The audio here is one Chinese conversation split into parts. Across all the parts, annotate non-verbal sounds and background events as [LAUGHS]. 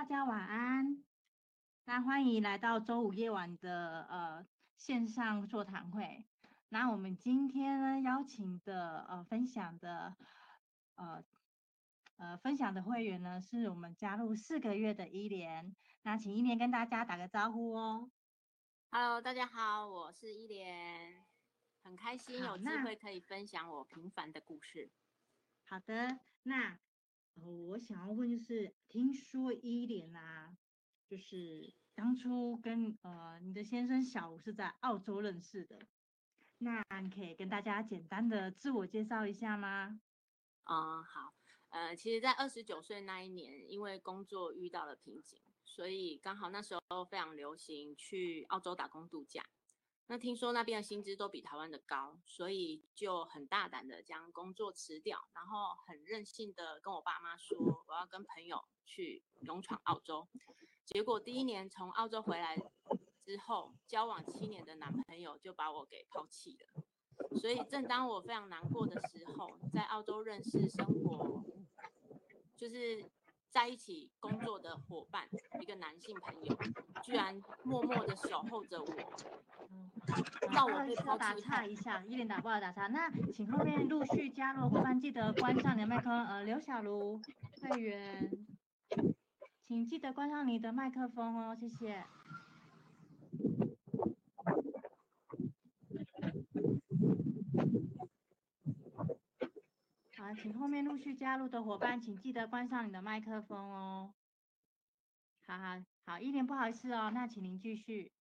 大家晚安。那欢迎来到周五夜晚的呃线上座谈会。那我们今天呢邀请的呃分享的呃呃分享的会员呢是我们加入四个月的伊莲。那请伊莲跟大家打个招呼哦。Hello，大家好，我是伊莲，很开心有机会可以分享我平凡的故事。好的，那。我想要问，就是听说伊莲啊，就是当初跟呃你的先生小吴是在澳洲认识的，那你可以跟大家简单的自我介绍一下吗？啊、好，呃，其实，在二十九岁那一年，因为工作遇到了瓶颈，所以刚好那时候非常流行去澳洲打工度假。那听说那边的薪资都比台湾的高，所以就很大胆的将工作辞掉，然后很任性的跟我爸妈说我要跟朋友去勇闯澳洲。结果第一年从澳洲回来之后，交往七年的男朋友就把我给抛弃了。所以正当我非常难过的时候，在澳洲认识生活，就是。在一起工作的伙伴，一个男性朋友，居然默默的守候着我。嗯，那我会打岔一下，一脸打不好打岔。那请后面陆续加入伙伴记得关上你的麦克风。呃，刘小茹会员，请记得关上你的麦克风哦，谢谢。请后面陆续加入的伙伴，请记得关上你的麦克风哦。好好好，一莲不好意思哦，那请您继续。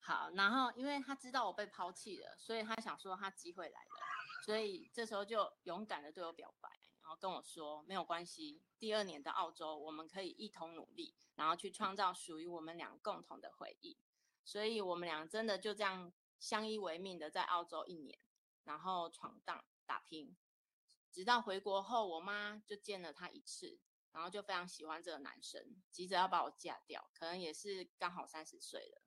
好，然后因为他知道我被抛弃了，所以他想说他机会来了，所以这时候就勇敢的对我表白，然后跟我说没有关系，第二年的澳洲我们可以一同努力，然后去创造属于我们俩共同的回忆。所以我们俩真的就这样相依为命的在澳洲一年，然后闯荡打拼。直到回国后，我妈就见了他一次，然后就非常喜欢这个男生，急着要把我嫁掉，可能也是刚好三十岁了，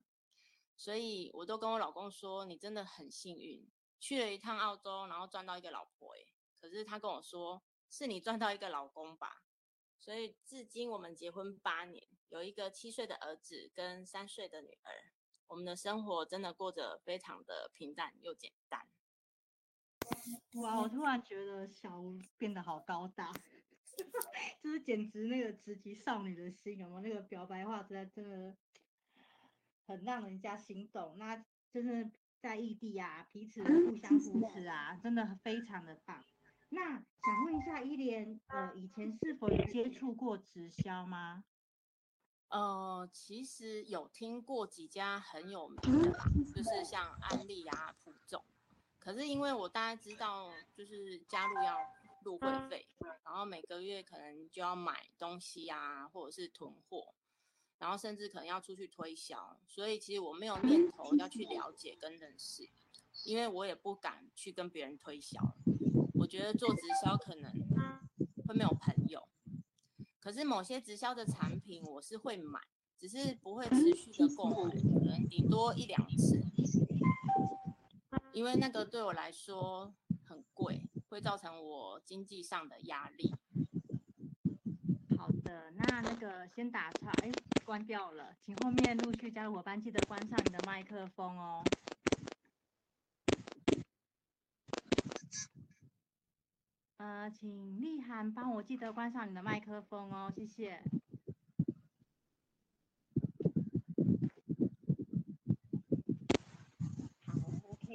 所以我都跟我老公说，你真的很幸运，去了一趟澳洲，然后赚到一个老婆，哎，可是他跟我说，是你赚到一个老公吧，所以至今我们结婚八年，有一个七岁的儿子跟三岁的女儿，我们的生活真的过着非常的平淡又简单。哇，我突然觉得小吴变得好高大，[LAUGHS] 就是简直那个直击少女的心，有没有？那个表白话真的真的很让人家心动。那就是在异地啊，彼此互相扶持啊，真的非常的棒。那想问一下伊莲，呃，以前是否有接触过直销吗？呃，其实有听过几家很有名的啦，就是像安利啊、普众。可是因为我大概知道，就是加入要入会费，然后每个月可能就要买东西啊，或者是囤货，然后甚至可能要出去推销，所以其实我没有念头要去了解跟认识，因为我也不敢去跟别人推销，我觉得做直销可能会没有朋友。可是某些直销的产品我是会买，只是不会持续的购买，可能顶多一两次。因为那个对我来说很贵，会造成我经济上的压力。好的，那那个先打岔，哎，关掉了，请后面陆续加入伙伴记得关上你的麦克风哦。呃，请丽涵帮我记得关上你的麦克风哦，谢谢。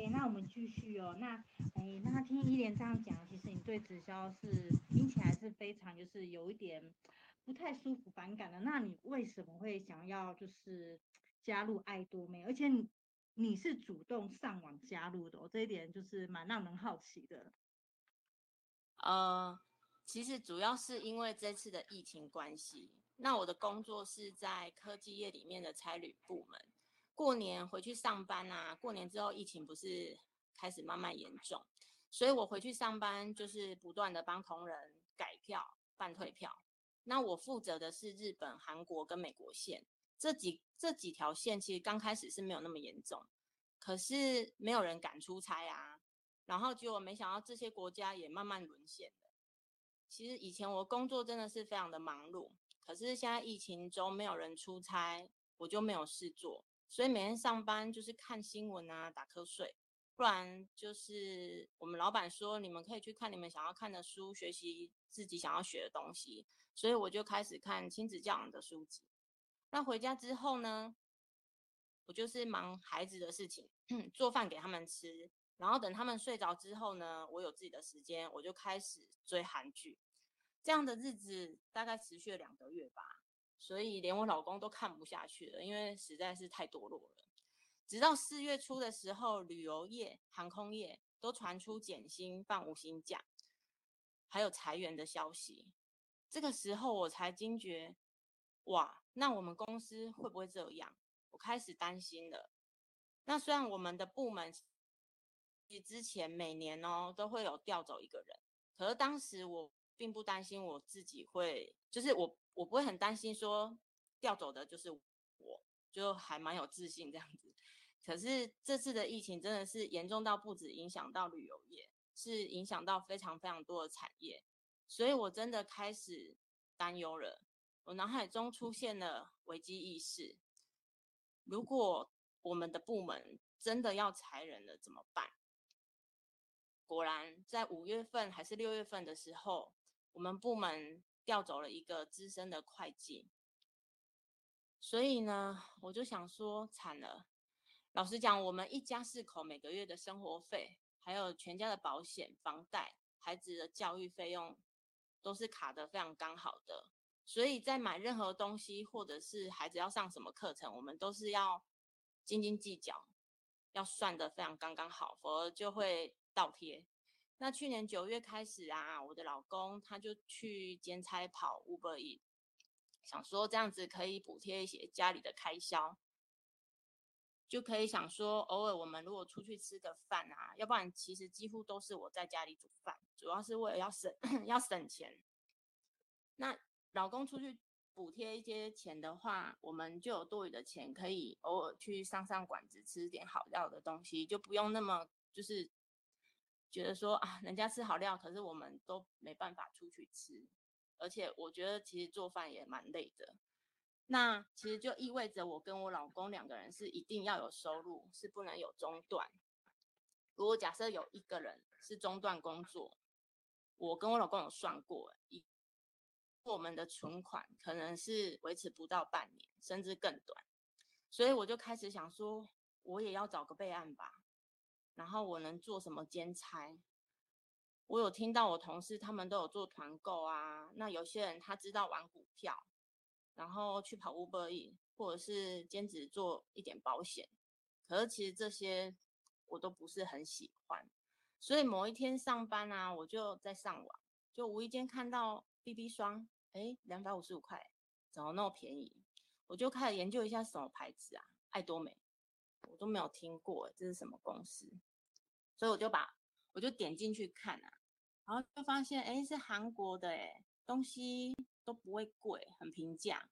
那我们继续哦。那，哎，那听伊莲这样讲，其实你对直销是听起来是非常就是有一点不太舒服、反感的。那你为什么会想要就是加入爱多美？而且你，你是主动上网加入的哦，这一点就是蛮让人好奇的。呃，其实主要是因为这次的疫情关系。那我的工作是在科技业里面的差旅部门。过年回去上班啊，过年之后疫情不是开始慢慢严重，所以我回去上班就是不断的帮同仁改票、办退票。那我负责的是日本、韩国跟美国线，这几这几条线其实刚开始是没有那么严重，可是没有人敢出差啊，然后结果没想到这些国家也慢慢沦陷了。其实以前我工作真的是非常的忙碌。可是现在疫情中没有人出差，我就没有事做，所以每天上班就是看新闻啊，打瞌睡。不然就是我们老板说，你们可以去看你们想要看的书，学习自己想要学的东西。所以我就开始看亲子教养的书籍。那回家之后呢，我就是忙孩子的事情，[CLEARS THROAT] 做饭给他们吃。然后等他们睡着之后呢，我有自己的时间，我就开始追韩剧。这样的日子大概持续了两个月吧，所以连我老公都看不下去了，因为实在是太堕落了。直到四月初的时候，旅游业、航空业都传出减薪、放无薪假，还有裁员的消息。这个时候我才惊觉，哇，那我们公司会不会这样？我开始担心了。那虽然我们的部门之前每年哦都会有调走一个人，可是当时我并不担心我自己会，就是我我不会很担心说调走的就是我，就还蛮有自信这样子。可是这次的疫情真的是严重到不止影响到旅游业，是影响到非常非常多的产业，所以我真的开始担忧了。我脑海中出现了危机意识，如果我们的部门真的要裁人了怎么办？果然在五月份还是六月份的时候，我们部门调走了一个资深的会计，所以呢，我就想说惨了。老实讲，我们一家四口每个月的生活费，还有全家的保险、房贷、孩子的教育费用，都是卡得非常刚好的。所以在买任何东西，或者是孩子要上什么课程，我们都是要斤斤计较，要算得非常刚刚好，否则就会倒贴。那去年九月开始啊，我的老公他就去兼差跑 Uber E，想说这样子可以补贴一些家里的开销。就可以想说，偶尔我们如果出去吃个饭啊，要不然其实几乎都是我在家里煮饭，主要是为了要省 [COUGHS] 要省钱。那老公出去补贴一些钱的话，我们就有多余的钱，可以偶尔去上上馆子吃点好料的东西，就不用那么就是觉得说啊，人家吃好料，可是我们都没办法出去吃。而且我觉得其实做饭也蛮累的。那其实就意味着我跟我老公两个人是一定要有收入，是不能有中断。如果假设有一个人是中断工作，我跟我老公有算过，一我们的存款可能是维持不到半年，甚至更短。所以我就开始想说，我也要找个备案吧。然后我能做什么兼差？我有听到我同事他们都有做团购啊，那有些人他知道玩股票。然后去跑 Uber E，或者是兼职做一点保险，可是其实这些我都不是很喜欢。所以某一天上班啊，我就在上网，就无意间看到 BB 霜，哎，两百五十五块，怎么那么便宜？我就开始研究一下什么牌子啊，爱多美，我都没有听过，这是什么公司？所以我就把我就点进去看啊，然后就发现，哎，是韩国的，哎，东西。都不会贵，很平价。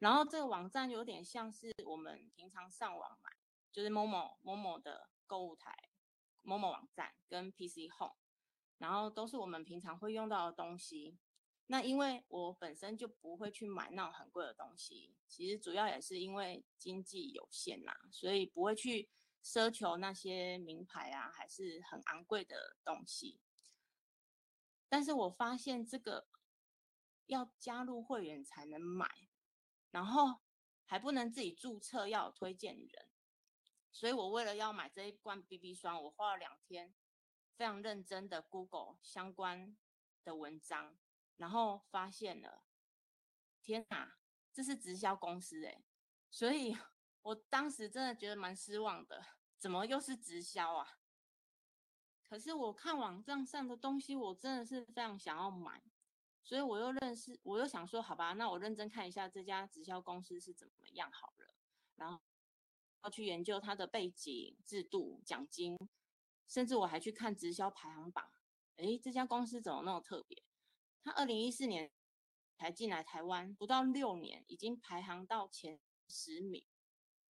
然后这个网站有点像是我们平常上网买，就是某某某某的购物台某某网站跟 PC Home，然后都是我们平常会用到的东西。那因为我本身就不会去买那种很贵的东西，其实主要也是因为经济有限啦，所以不会去奢求那些名牌啊，还是很昂贵的东西。但是我发现这个。要加入会员才能买，然后还不能自己注册，要有推荐人。所以我为了要买这一罐 BB 霜，我花了两天，非常认真的 Google 相关的文章，然后发现了，天哪，这是直销公司诶。所以我当时真的觉得蛮失望的，怎么又是直销啊？可是我看网站上的东西，我真的是非常想要买。所以我又认识，我又想说，好吧，那我认真看一下这家直销公司是怎么样好了，然后要去研究它的背景、制度、奖金，甚至我还去看直销排行榜。诶，这家公司怎么那么特别？它二零一四年才进来台湾，不到六年，已经排行到前十名。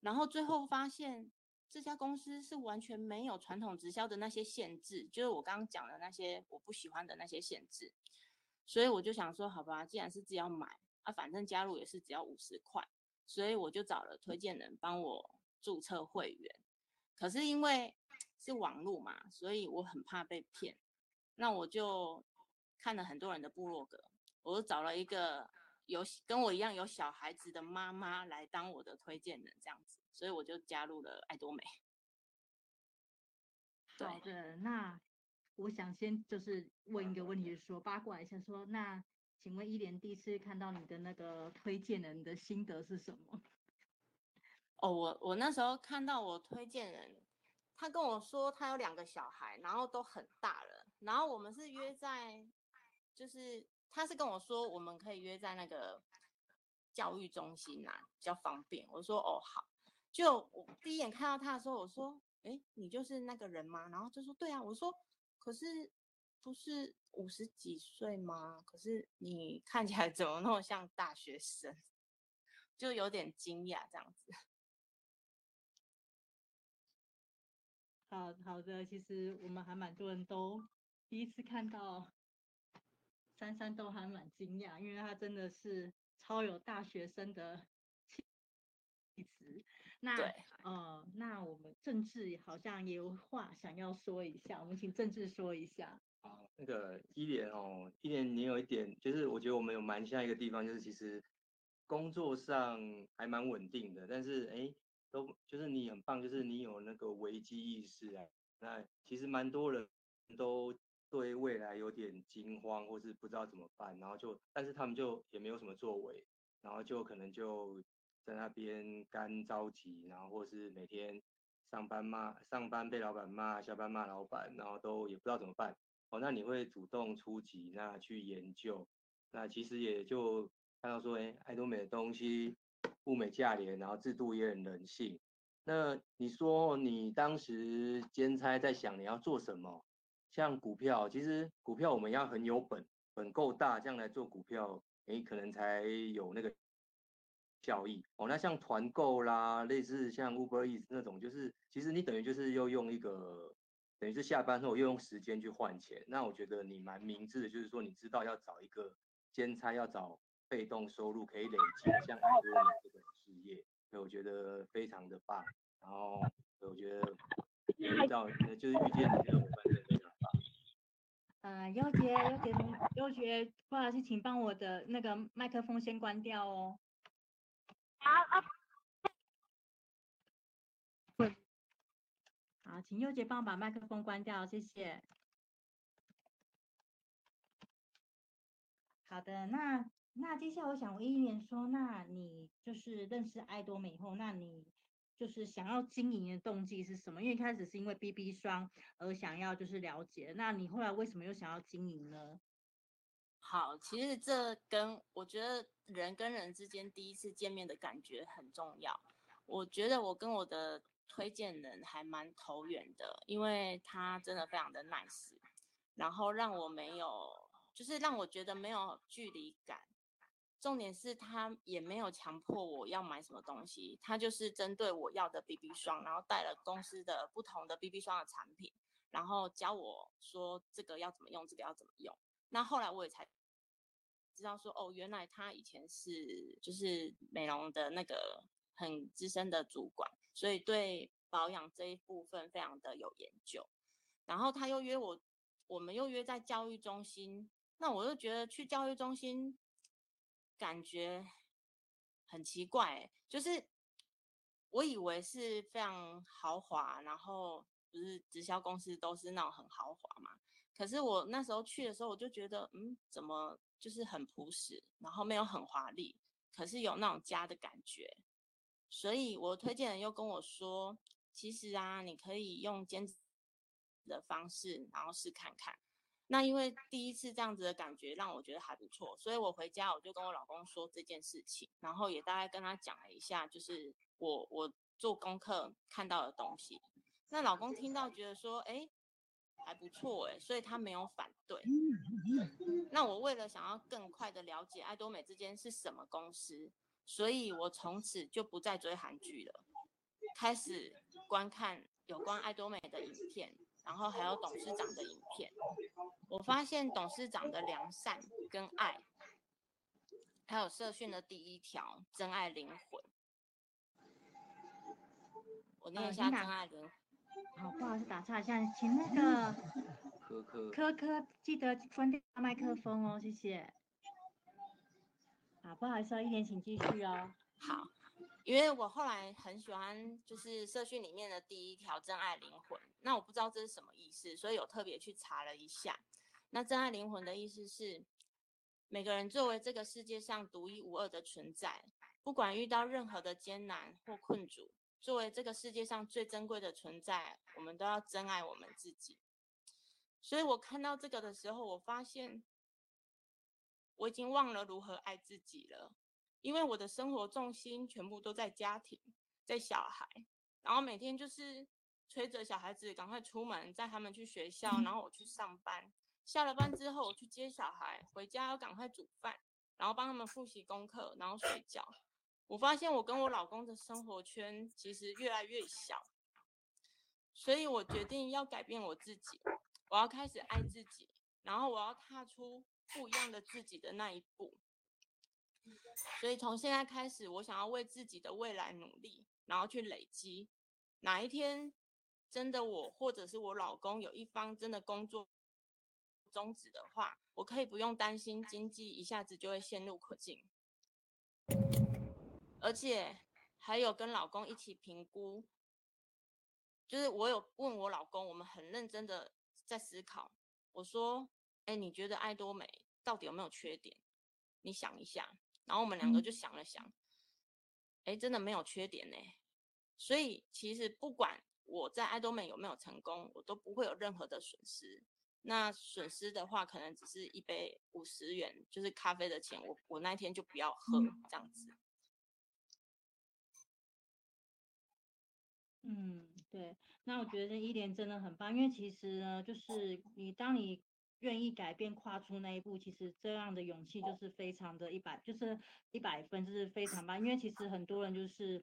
然后最后发现，这家公司是完全没有传统直销的那些限制，就是我刚刚讲的那些我不喜欢的那些限制。所以我就想说，好吧，既然是自己要买啊，反正加入也是只要五十块，所以我就找了推荐人帮我注册会员。可是因为是网络嘛，所以我很怕被骗，那我就看了很多人的部落格，我就找了一个有跟我一样有小孩子的妈妈来当我的推荐人，这样子，所以我就加入了爱多美。好的，那我想先就是问一个问题，就是说八卦一下说，说那请问一莲第一次看到你的那个推荐人的心得是什么？[LAUGHS] 哦，我我那时候看到我推荐人，他跟我说他有两个小孩，然后都很大了，然后我们是约在，就是他是跟我说我们可以约在那个教育中心啊，比较方便。我说哦好，就我第一眼看到他的时候，我说。哎，你就是那个人吗？然后就说对啊，我说可是不是五十几岁吗？可是你看起来怎么那么像大学生？[LAUGHS] 就有点惊讶这样子。好好的，其实我们还蛮多人都第一次看到珊珊，都还蛮惊讶，因为她真的是超有大学生的气质。那对呃，那我们政治好像也有话想要说一下，我们请政治说一下。好，那个伊莲哦，伊莲你有一点，就是我觉得我们有蛮像一个地方，就是其实工作上还蛮稳定的，但是哎，都就是你很棒，就是你有那个危机意识啊。那其实蛮多人都对未来有点惊慌，或是不知道怎么办，然后就，但是他们就也没有什么作为，然后就可能就。在那边干着急，然后或是每天上班骂，上班被老板骂，下班骂老板，然后都也不知道怎么办。哦，那你会主动出击，那去研究，那其实也就看到说，哎，爱多美的东西物美价廉，然后制度也很人性。那你说你当时兼差在想你要做什么？像股票，其实股票我们要很有本，本够大，这样来做股票，哎，可能才有那个。效益哦，那像团购啦，类似像 Uber Eats 那种，就是其实你等于就是又用一个，等于是下班后又用时间去换钱。那我觉得你蛮明智的，就是说你知道要找一个兼差，要找被动收入可以累积，像爱多美这种事业，所以我觉得非常的棒。然后我觉得遇到就是遇见你这种伙伴真的非常棒。呃，优杰，优杰，优杰，不好意思，请帮我的那个麦克风先关掉哦。好啊，好，请优杰帮我把麦克风关掉，谢谢。好的，那那接下来我想问一莲说，那你就是认识爱多美以后，那你就是想要经营的动机是什么？因为一开始是因为 BB 霜而想要就是了解，那你后来为什么又想要经营呢？好，其实这跟我觉得人跟人之间第一次见面的感觉很重要。我觉得我跟我的推荐人还蛮投缘的，因为他真的非常的 nice，然后让我没有，就是让我觉得没有距离感。重点是他也没有强迫我要买什么东西，他就是针对我要的 BB 霜，然后带了公司的不同的 BB 霜的产品，然后教我说这个要怎么用，这个要怎么用。那后来我也才知道说，哦，原来他以前是就是美容的那个很资深的主管，所以对保养这一部分非常的有研究。然后他又约我，我们又约在教育中心。那我就觉得去教育中心感觉很奇怪，就是我以为是非常豪华，然后不是直销公司都是那种很豪华嘛。可是我那时候去的时候，我就觉得，嗯，怎么就是很朴实，然后没有很华丽，可是有那种家的感觉。所以我推荐人又跟我说，其实啊，你可以用兼职的方式，然后试看看。那因为第一次这样子的感觉让我觉得还不错，所以我回家我就跟我老公说这件事情，然后也大概跟他讲了一下，就是我我做功课看到的东西。那老公听到觉得说，哎。还不错哎，所以他没有反对。那我为了想要更快的了解爱多美之间是什么公司，所以我从此就不再追韩剧了，开始观看有关爱多美的影片，然后还有董事长的影片。我发现董事长的良善跟爱，还有社训的第一条，真爱灵魂。我念一下真爱灵魂。好，不好意思打岔一下，请那个科科科科记得关掉麦克风哦，谢谢。好，不好意思哦，一点请继续哦。好，因为我后来很喜欢就是社训里面的第一条真爱灵魂，那我不知道这是什么意思，所以有特别去查了一下。那真爱灵魂的意思是，每个人作为这个世界上独一无二的存在，不管遇到任何的艰难或困阻。作为这个世界上最珍贵的存在，我们都要珍爱我们自己。所以我看到这个的时候，我发现我已经忘了如何爱自己了，因为我的生活重心全部都在家庭，在小孩，然后每天就是催着小孩子赶快出门，带他们去学校，然后我去上班。下了班之后，我去接小孩，回家要赶快煮饭，然后帮他们复习功课，然后睡觉。我发现我跟我老公的生活圈其实越来越小，所以我决定要改变我自己，我要开始爱自己，然后我要踏出不一样的自己的那一步。所以从现在开始，我想要为自己的未来努力，然后去累积。哪一天真的我或者是我老公有一方真的工作终止的话，我可以不用担心经济一下子就会陷入困境。而且还有跟老公一起评估，就是我有问我老公，我们很认真的在思考。我说：“哎，你觉得爱多美到底有没有缺点？你想一下。”然后我们两个就想了想，哎，真的没有缺点呢。所以其实不管我在爱多美有没有成功，我都不会有任何的损失。那损失的话，可能只是一杯五十元，就是咖啡的钱，我我那天就不要喝这样子。嗯，对，那我觉得一莲真的很棒，因为其实呢，就是你当你愿意改变、跨出那一步，其实这样的勇气就是非常的一百，就是一百分，就是非常棒。因为其实很多人就是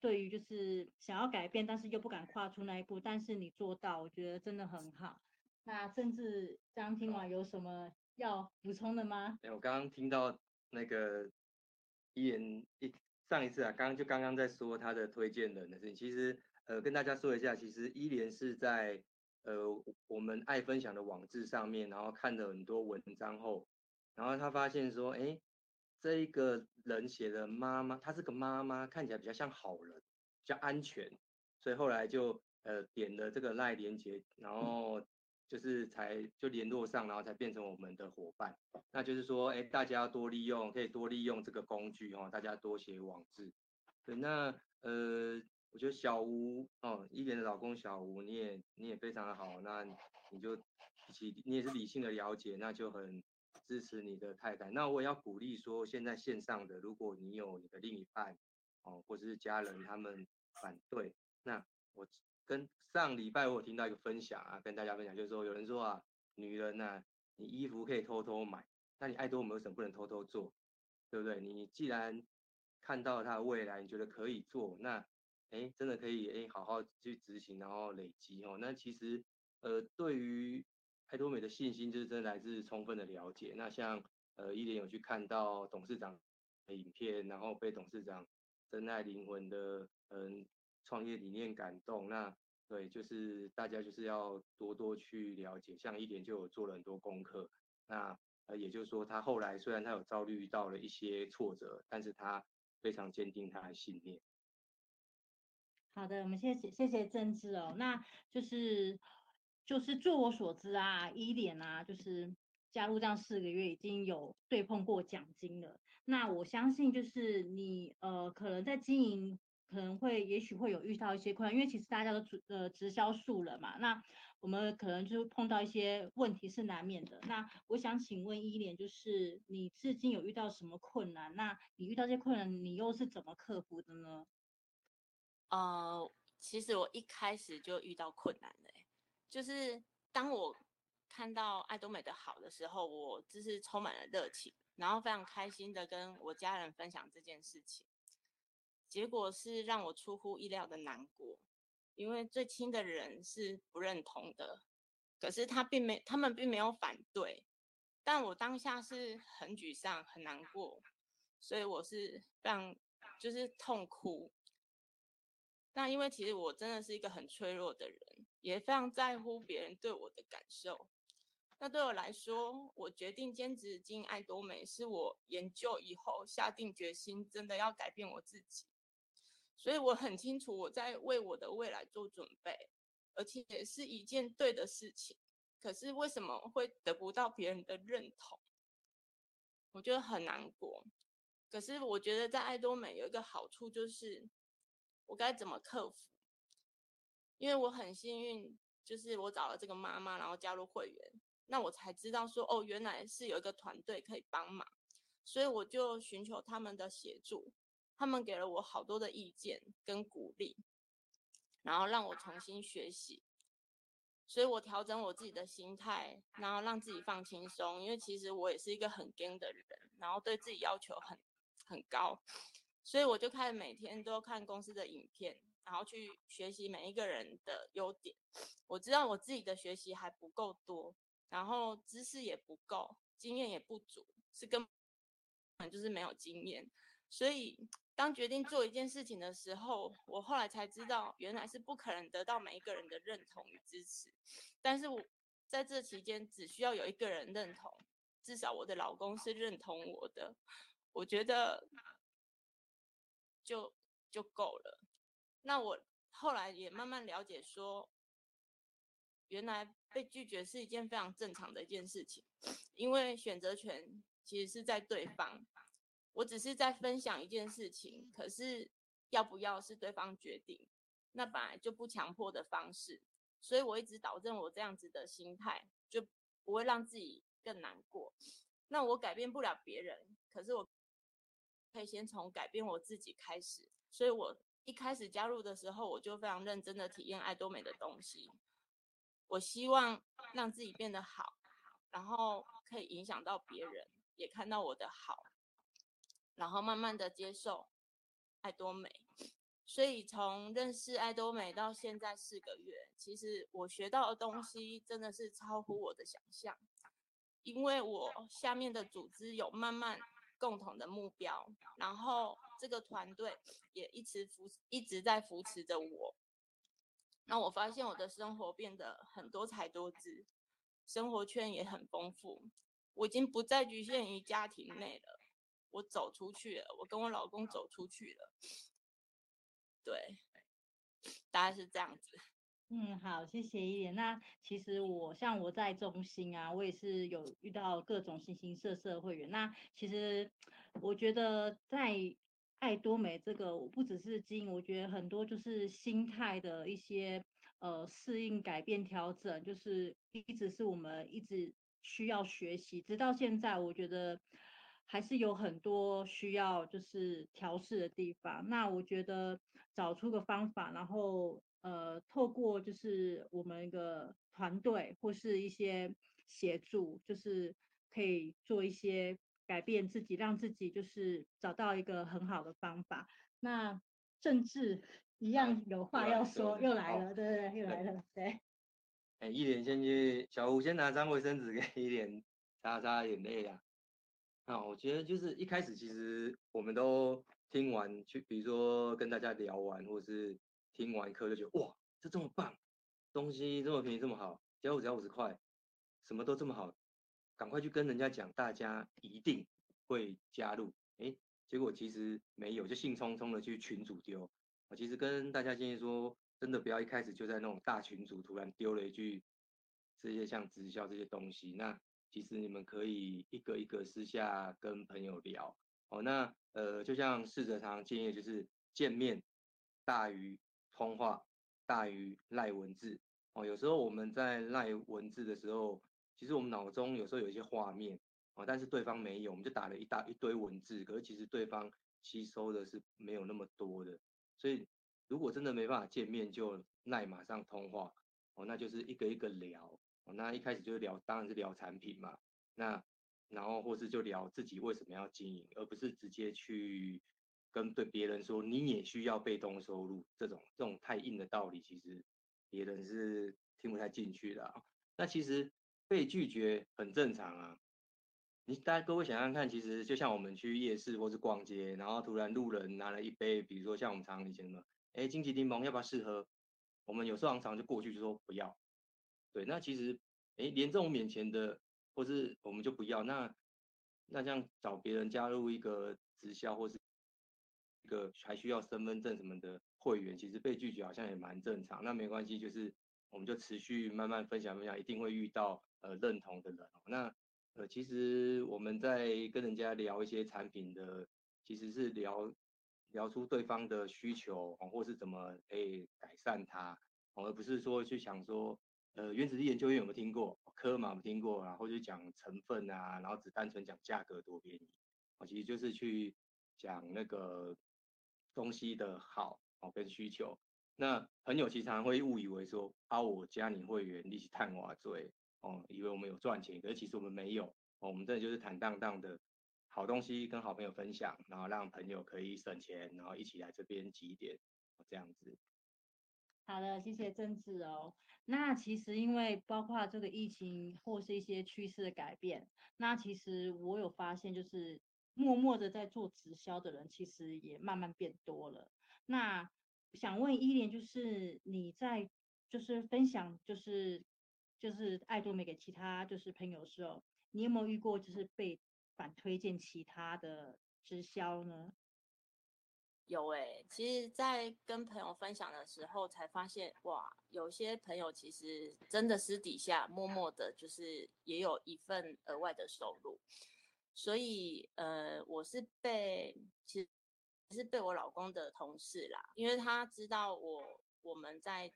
对于就是想要改变，但是又不敢跨出那一步，但是你做到，我觉得真的很好。那甚至刚听完有什么要补充的吗？我刚刚听到那个伊莲一上一次啊，刚刚就刚刚在说他的推荐人的事情，其实。呃，跟大家说一下，其实伊莲是在呃我们爱分享的网志上面，然后看了很多文章后，然后他发现说，哎，这一个人写的妈妈，她是个妈妈，看起来比较像好人，比较安全，所以后来就呃点了这个赖连杰，然后就是才就联络上，然后才变成我们的伙伴。那就是说，哎，大家要多利用，可以多利用这个工具哦，大家多写网志。对，那呃。我觉得小吴哦，一莲的老公小吴，你也你也非常的好，那你就一起，你也是理性的了解，那就很支持你的太太。那我也要鼓励说，现在线上的，如果你有你的另一半哦，或者是家人他们反对，那我跟上礼拜我听到一个分享啊，跟大家分享，就是说有人说啊，女人呐、你衣服可以偷偷买，那你爱多美为什么不能偷偷做？对不对？你既然看到他的未来，你觉得可以做，那哎，真的可以哎，好好去执行，然后累积哦。那其实，呃，对于爱多美的信心，就是真来自充分的了解。那像呃，一莲有去看到董事长的影片，然后被董事长真爱灵魂的嗯创业理念感动。那对，就是大家就是要多多去了解。像一莲就有做了很多功课。那呃，也就是说，他后来虽然他有遭遇到了一些挫折，但是他非常坚定他的信念。好的，我们谢谢谢谢正知哦，那就是就是据我所知啊，伊莲啊，就是加入这样四个月已经有对碰过奖金了。那我相信就是你呃，可能在经营可能会也许会有遇到一些困难，因为其实大家都呃直销素人嘛，那我们可能就碰到一些问题是难免的。那我想请问伊莲，就是你至今有遇到什么困难？那你遇到这些困难，你又是怎么克服的呢？呃，其实我一开始就遇到困难了，就是当我看到爱多美的好的时候，我就是充满了热情，然后非常开心的跟我家人分享这件事情，结果是让我出乎意料的难过，因为最亲的人是不认同的，可是他并没，他们并没有反对，但我当下是很沮丧、很难过，所以我是让就是痛哭。那因为其实我真的是一个很脆弱的人，也非常在乎别人对我的感受。那对我来说，我决定兼职经营爱多美，是我研究以后下定决心，真的要改变我自己。所以我很清楚我在为我的未来做准备，而且也是一件对的事情。可是为什么会得不到别人的认同？我觉得很难过。可是我觉得在爱多美有一个好处就是，我该怎么克服？因为我很幸运，就是我找了这个妈妈，然后加入会员，那我才知道说，哦，原来是有一个团队可以帮忙，所以我就寻求他们的协助。他们给了我好多的意见跟鼓励，然后让我重新学习。所以我调整我自己的心态，然后让自己放轻松。因为其实我也是一个很硬的人，然后对自己要求很很高，所以我就开始每天都看公司的影片，然后去学习每一个人的优点。我知道我自己的学习还不够多，然后知识也不够，经验也不足，是根本就是没有经验，所以。当决定做一件事情的时候，我后来才知道，原来是不可能得到每一个人的认同与支持。但是我在这期间，只需要有一个人认同，至少我的老公是认同我的，我觉得就就够了。那我后来也慢慢了解说，原来被拒绝是一件非常正常的一件事情，因为选择权其实是在对方。我只是在分享一件事情，可是要不要是对方决定，那本来就不强迫的方式，所以我一直导正我这样子的心态，就不会让自己更难过。那我改变不了别人，可是我可以先从改变我自己开始。所以我一开始加入的时候，我就非常认真的体验爱多美的东西。我希望让自己变得好，然后可以影响到别人，也看到我的好。然后慢慢的接受爱多美，所以从认识爱多美到现在四个月，其实我学到的东西真的是超乎我的想象。因为我下面的组织有慢慢共同的目标，然后这个团队也一直扶一直在扶持着我。那我发现我的生活变得很多彩多姿，生活圈也很丰富，我已经不再局限于家庭内了。我走出去了，我跟我老公走出去了，对，大概是这样子。嗯，好，谢谢伊莲。那其实我像我在中心啊，我也是有遇到各种形形色色会员。那其实我觉得在爱多美这个，我不只是经营，我觉得很多就是心态的一些呃适应、改变、调整，就是一直是我们一直需要学习，直到现在，我觉得。还是有很多需要就是调试的地方。那我觉得找出个方法，然后呃，透过就是我们一个团队或是一些协助，就是可以做一些改变自己，让自己就是找到一个很好的方法。那政治一样有话要说，又来了，对对对，又来了，对。哎，伊莲先去，小吴先拿张卫生纸给一莲擦擦眼泪呀。啊，我觉得就是一开始其实我们都听完，去比如说跟大家聊完，或是听完一课就觉得哇，这这么棒，东西这么便宜这么好，交五只要五十块，什么都这么好，赶快去跟人家讲，大家一定会加入。哎，结果其实没有，就兴冲冲的去群主丢。我其实跟大家建议说，真的不要一开始就在那种大群组突然丢了一句这些像直销这些东西，那。其实你们可以一个一个私下跟朋友聊哦。那呃，就像试着常常建议，就是见面大于通话大于赖文字哦。有时候我们在赖文字的时候，其实我们脑中有时候有一些画面哦，但是对方没有，我们就打了一大一堆文字，可是其实对方吸收的是没有那么多的。所以如果真的没办法见面，就赖马上通话哦，那就是一个一个聊哦。那一开始就聊，当然是聊产品嘛。那然后或是就聊自己为什么要经营，而不是直接去跟对别人说你也需要被动收入这种这种太硬的道理，其实别人是听不太进去的啊。那其实被拒绝很正常啊。你大家各位想想看，其实就像我们去夜市或是逛街，然后突然路人拿了一杯，比如说像我们常常以前的，哎，金桔柠檬要不要试喝？我们有时候常常就过去就说不要。对，那其实，哎，连这种免钱的，或是我们就不要，那那这样找别人加入一个直销或是一个还需要身份证什么的会员，其实被拒绝好像也蛮正常。那没关系，就是我们就持续慢慢分享分享，一定会遇到呃认同的人。那呃，其实我们在跟人家聊一些产品的，其实是聊聊出对方的需求，或是怎么诶改善它，而不是说去想说。呃，原子力研究院有没有听过？科玛有没有听过？然后就讲成分啊，然后只单纯讲价格多便宜，我，其实就是去讲那个东西的好哦跟需求。那朋友其实常会误以为说，啊，我加你会员，你是探我追哦，以为我们有赚钱，可是其实我们没有，我们这里就是坦荡荡的好东西跟好朋友分享，然后让朋友可以省钱，然后一起来这边集点，这样子。好的，谢谢正志哦。那其实因为包括这个疫情或是一些趋势的改变，那其实我有发现，就是默默的在做直销的人，其实也慢慢变多了。那想问依莲，就是你在就是分享就是就是爱多美给其他就是朋友的时候，你有没有遇过就是被反推荐其他的直销呢？有诶、其实，在跟朋友分享的时候，才发现哇，有些朋友其实真的私底下默默的，就是也有一份额外的收入。所以，呃，我是被其实是被我老公的同事啦，因为他知道我我们在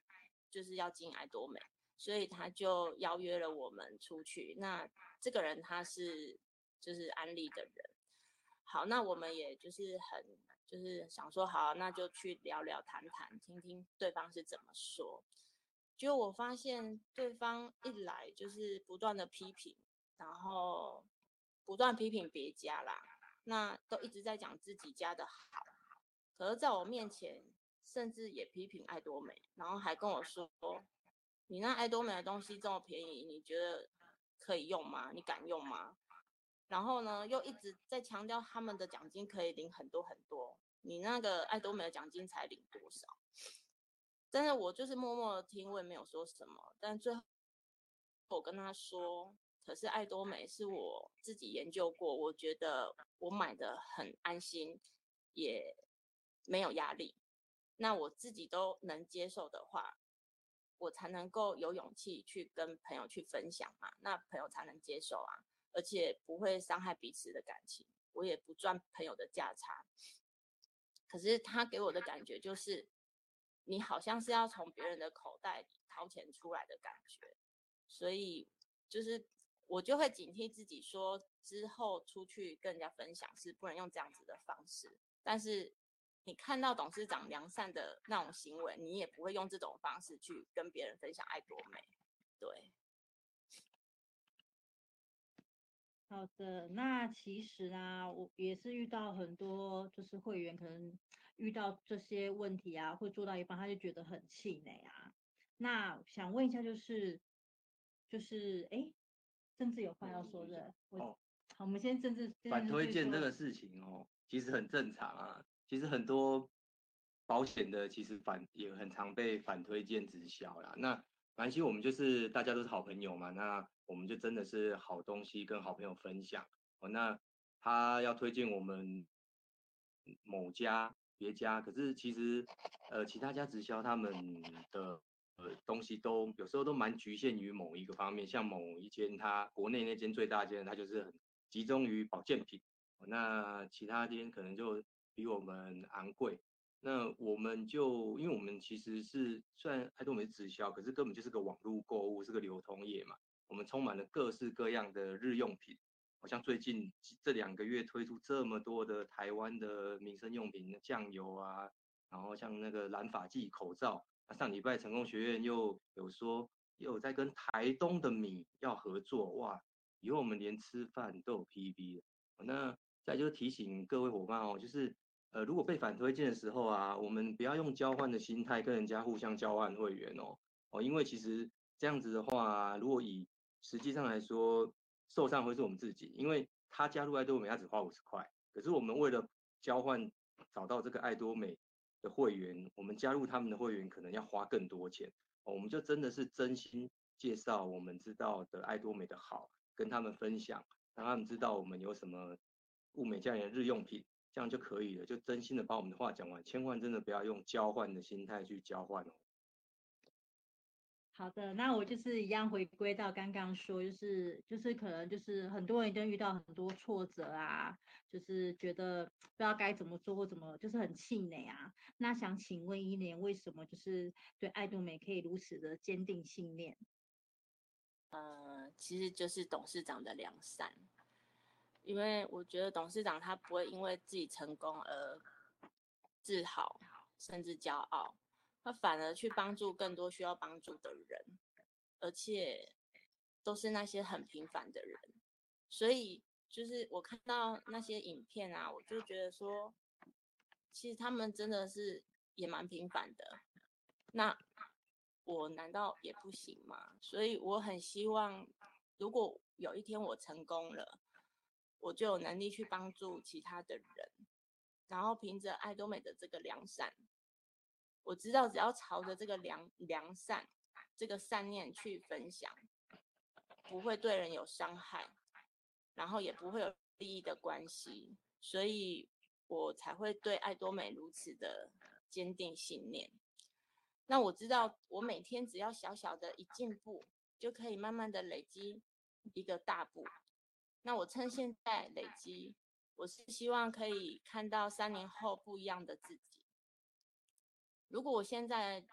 就是要进爱多美，所以他就邀约了我们出去。那这个人他是就是安利的人，好，那我们也就是很。就是想说好，那就去聊聊谈谈，听听对方是怎么说。结果我发现对方一来就是不断的批评，然后不断批评别家啦，那都一直在讲自己家的好。可是在我面前，甚至也批评爱多美，然后还跟我说：“你那爱多美的东西这么便宜，你觉得可以用吗？你敢用吗？”然后呢，又一直在强调他们的奖金可以领很多很多，你那个爱多美的奖金才领多少？但是我就是默默的听，我也没有说什么。但最后我跟他说，可是爱多美是我自己研究过，我觉得我买的很安心，也没有压力。那我自己都能接受的话，我才能够有勇气去跟朋友去分享嘛，那朋友才能接受啊。而且不会伤害彼此的感情，我也不赚朋友的价差。可是他给我的感觉就是，你好像是要从别人的口袋里掏钱出来的感觉，所以就是我就会警惕自己说，之后出去跟人家分享是不能用这样子的方式。但是你看到董事长良善的那种行为，你也不会用这种方式去跟别人分享爱多美，对。好的，那其实呢，我也是遇到很多，就是会员可能遇到这些问题啊，会做到一半他就觉得很气馁啊。那想问一下，就是就是哎，正志有话要说的，我好，我们先政治反推荐这个事情哦，其实很正常啊。其实很多保险的其实反也很常被反推荐直销啦。那反正我们就是大家都是好朋友嘛，那。我们就真的是好东西跟好朋友分享哦。那他要推荐我们某家别家，可是其实呃其他家直销他们的呃东西都有时候都蛮局限于某一个方面，像某一间它国内那间最大间，它就是很集中于保健品。那其他间可能就比我们昂贵。那我们就因为我们其实是虽然爱多美直销，可是根本就是个网络购物，是个流通业嘛。我们充满了各式各样的日用品，好像最近这两个月推出这么多的台湾的民生用品，酱油啊，然后像那个染发剂、口罩。上礼拜成功学院又有说，又有在跟台东的米要合作，哇！以后我们连吃饭都有 PB 了。那再就提醒各位伙伴哦，就是呃，如果被反推荐的时候啊，我们不要用交换的心态跟人家互相交换会员哦，哦，因为其实这样子的话，如果以实际上来说，受伤会是我们自己，因为他加入爱多美，他只花五十块，可是我们为了交换找到这个爱多美会员，我们加入他们的会员可能要花更多钱。我们就真的是真心介绍我们知道的爱多美的好，跟他们分享，让他们知道我们有什么物美价廉的日用品，这样就可以了。就真心的把我们的话讲完，千万真的不要用交换的心态去交换哦。好的，那我就是一样回归到刚刚说，就是就是可能就是很多人都遇到很多挫折啊，就是觉得不知道该怎么做或怎么，就是很气馁啊。那想请问一莲，为什么就是对爱多美可以如此的坚定信念？呃，其实就是董事长的良善，因为我觉得董事长他不会因为自己成功而自豪，甚至骄傲。他反而去帮助更多需要帮助的人，而且都是那些很平凡的人，所以就是我看到那些影片啊，我就觉得说，其实他们真的是也蛮平凡的，那我难道也不行吗？所以我很希望，如果有一天我成功了，我就有能力去帮助其他的人，然后凭着爱多美的这个良善。我知道，只要朝着这个良良善这个善念去分享，不会对人有伤害，然后也不会有利益的关系，所以我才会对爱多美如此的坚定信念。那我知道，我每天只要小小的一进步，就可以慢慢的累积一个大步。那我趁现在累积，我是希望可以看到三年后不一样的自己。如果我现在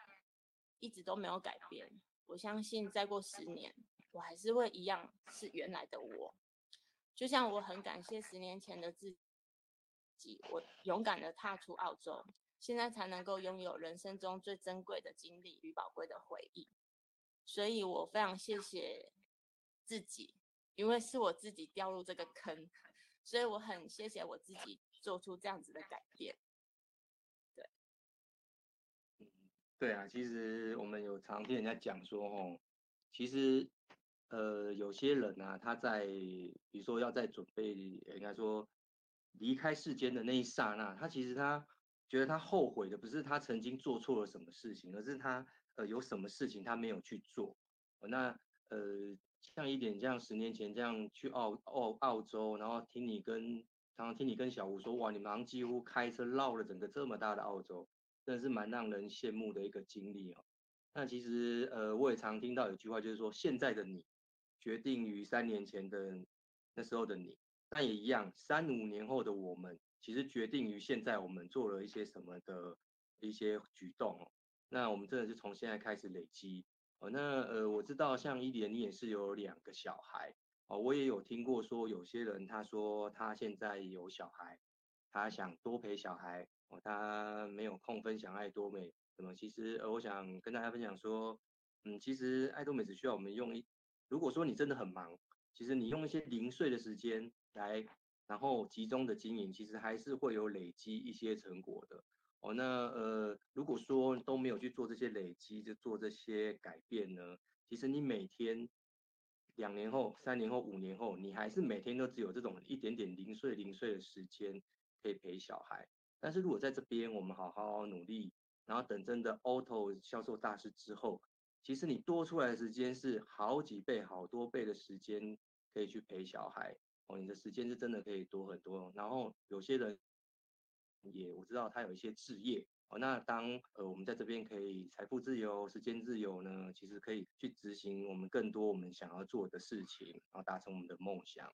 一直都没有改变，我相信再过十年，我还是会一样是原来的我。就像我很感谢十年前的自己，我勇敢的踏出澳洲，现在才能够拥有人生中最珍贵的经历与宝贵的回忆。所以我非常谢谢自己，因为是我自己掉入这个坑，所以我很谢谢我自己做出这样子的改变。对啊，其实我们有常听人家讲说，哦，其实，呃，有些人啊，他在比如说要在准备，应该说离开世间的那一刹那，他其实他觉得他后悔的不是他曾经做错了什么事情，而是他呃有什么事情他没有去做。那呃，像一点像十年前这样去澳澳澳洲，然后听你跟常常听你跟小吴说，哇，你们好像几乎开车绕了整个这么大的澳洲。真的是蛮让人羡慕的一个经历哦。那其实呃，我也常听到有句话，就是说现在的你决定于三年前的那时候的你，那也一样，三五年后的我们其实决定于现在我们做了一些什么的一些举动哦。那我们真的是从现在开始累积哦。那呃，我知道像伊莲你也是有两个小孩哦，我也有听过说有些人他说他现在有小孩，他想多陪小孩。他没有空分享爱多美，什么？其实呃，我想跟大家分享说，嗯，其实爱多美只需要我们用一，如果说你真的很忙，其实你用一些零碎的时间来，然后集中的经营，其实还是会有累积一些成果的。哦，那呃，如果说都没有去做这些累积，就做这些改变呢，其实你每天两年后、三年后、五年后，你还是每天都只有这种一点点零碎零碎的时间可以陪小孩。但是如果在这边我们好好努力，然后等真的 auto 销售大师之后，其实你多出来的时间是好几倍、好多倍的时间可以去陪小孩哦，你的时间是真的可以多很多。然后有些人也我知道他有一些置业哦，那当呃我们在这边可以财富自由、时间自由呢，其实可以去执行我们更多我们想要做的事情，然后达成我们的梦想。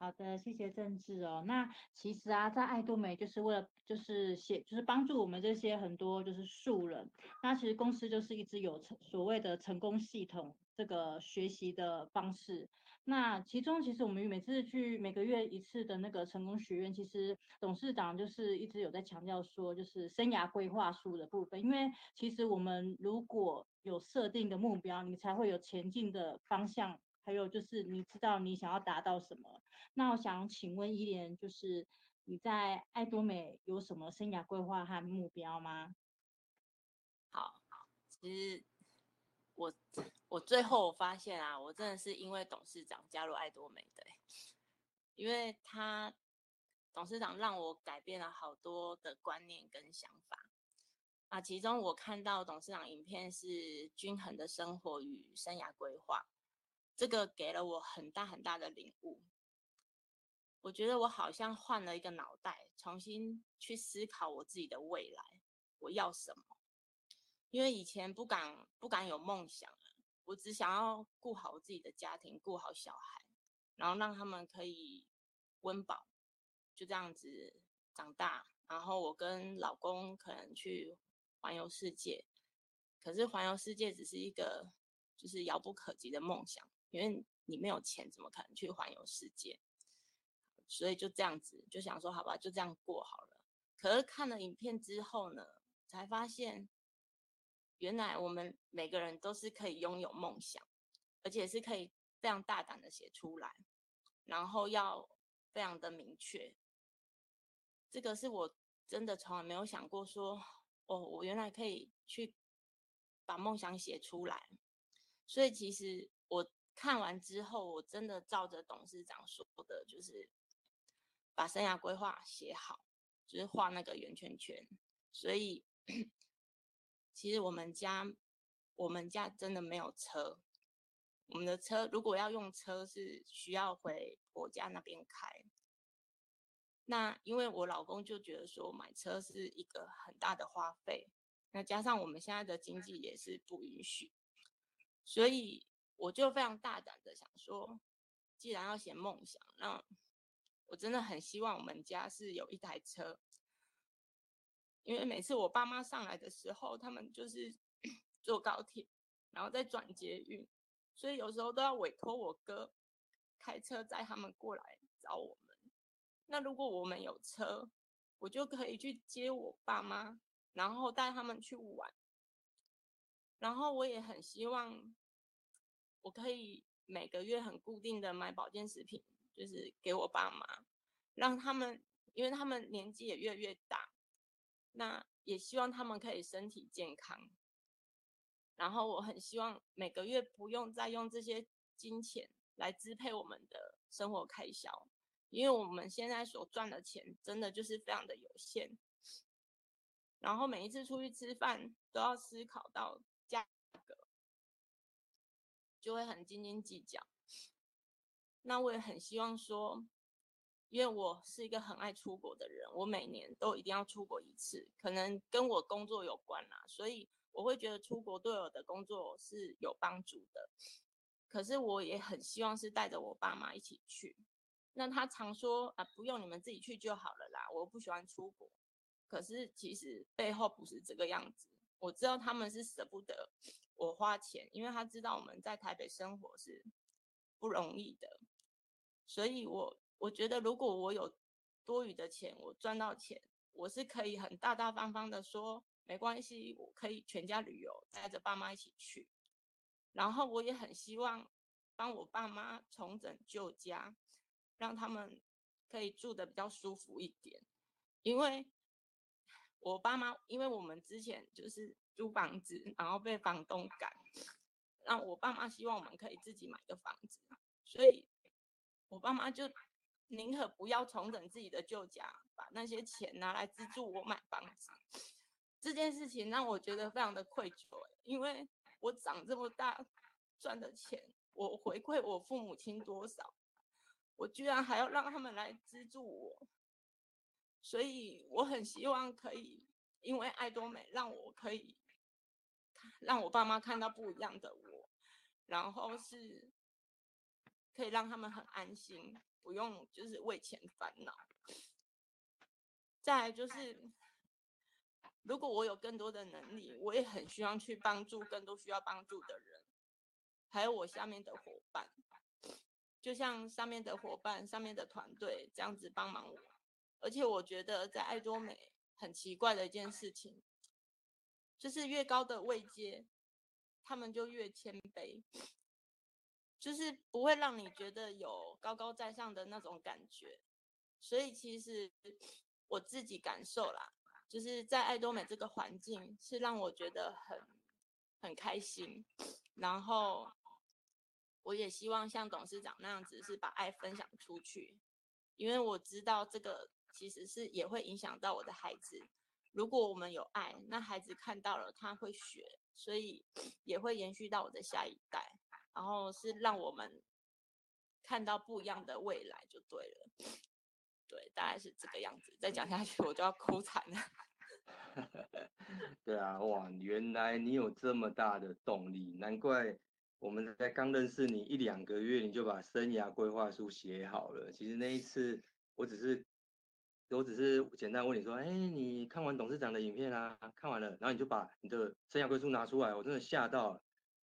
好的，谢谢正志哦。那其实啊，在爱多美就是为了就是写就是帮助我们这些很多就是素人。那其实公司就是一直有成所谓的成功系统这个学习的方式。那其中其实我们每次去每个月一次的那个成功学院，其实董事长就是一直有在强调说，就是生涯规划书的部分。因为其实我们如果有设定的目标，你才会有前进的方向。还有就是，你知道你想要达到什么？那我想请问伊莲，就是你在爱多美有什么生涯规划和目标吗？好，其实我我最后我发现啊，我真的是因为董事长加入爱多美的，因为他董事长让我改变了好多的观念跟想法啊。其中我看到董事长影片是均衡的生活与生涯规划，这个给了我很大很大的领悟。我觉得我好像换了一个脑袋，重新去思考我自己的未来，我要什么？因为以前不敢不敢有梦想，我只想要顾好我自己的家庭，顾好小孩，然后让他们可以温饱，就这样子长大。然后我跟老公可能去环游世界，可是环游世界只是一个就是遥不可及的梦想，因为你没有钱，怎么可能去环游世界？所以就这样子，就想说好吧，就这样过好了。可是看了影片之后呢，才发现，原来我们每个人都是可以拥有梦想，而且是可以非常大胆的写出来，然后要非常的明确。这个是我真的从来没有想过说，哦，我原来可以去把梦想写出来。所以其实我看完之后，我真的照着董事长说的，就是。把生涯规划写好，就是画那个圆圈圈。所以，其实我们家，我们家真的没有车。我们的车如果要用车，是需要回婆家那边开。那因为我老公就觉得说买车是一个很大的花费，那加上我们现在的经济也是不允许，所以我就非常大胆的想说，既然要写梦想，那我真的很希望我们家是有一台车，因为每次我爸妈上来的时候，他们就是 [COUGHS] 坐高铁，然后再转捷运，所以有时候都要委托我哥开车载他们过来找我们。那如果我们有车，我就可以去接我爸妈，然后带他们去玩。然后我也很希望，我可以每个月很固定的买保健食品。就是给我爸妈，让他们，因为他们年纪也越来越大，那也希望他们可以身体健康。然后我很希望每个月不用再用这些金钱来支配我们的生活开销，因为我们现在所赚的钱真的就是非常的有限。然后每一次出去吃饭都要思考到，就会很斤斤计较。那我也很希望说，因为我是一个很爱出国的人，我每年都一定要出国一次，可能跟我工作有关啦，所以我会觉得出国对我的工作是有帮助的。可是我也很希望是带着我爸妈一起去。那他常说啊，不用你们自己去就好了啦，我不喜欢出国。可是其实背后不是这个样子，我知道他们是舍不得我花钱，因为他知道我们在台北生活是不容易的。所以我，我觉得，如果我有多余的钱，我赚到钱，我是可以很大大方方的说，没关系，我可以全家旅游，带着爸妈一起去。然后，我也很希望帮我爸妈重整旧家，让他们可以住得比较舒服一点。因为我爸妈，因为我们之前就是租房子，然后被房东赶，让我爸妈希望我们可以自己买个房子，所以。我爸妈就宁可不要重整自己的旧家，把那些钱拿来资助我买房子。这件事情让我觉得非常的愧疚，因为我长这么大赚的钱，我回馈我父母亲多少，我居然还要让他们来资助我。所以我很希望可以，因为爱多美让我可以让我爸妈看到不一样的我，然后是。可以让他们很安心，不用就是为钱烦恼。再就是，如果我有更多的能力，我也很希望去帮助更多需要帮助的人，还有我下面的伙伴，就像上面的伙伴、上面的团队这样子帮忙我。而且我觉得在爱多美很奇怪的一件事情，就是越高的位阶，他们就越谦卑。就是不会让你觉得有高高在上的那种感觉，所以其实我自己感受啦，就是在爱多美这个环境是让我觉得很很开心。然后我也希望像董事长那样子，是把爱分享出去，因为我知道这个其实是也会影响到我的孩子。如果我们有爱，那孩子看到了他会学，所以 [SNIFFS] 也会延续到我的下一代。然后是让我们看到不一样的未来就对了。[SNIFFS] 对，大概是这个样子。再讲下去我就要哭惨了。[LAUGHS] 对啊，哇，原来你有这么大的动力，难怪我们在刚认识你一两个月，你就把生涯规划书写好了。其实那一次，我只是，我只是简单问你说，哎，你看完董事长的影片啊？看完了，然后你就把你的生涯规划书拿出来，我真的吓到了。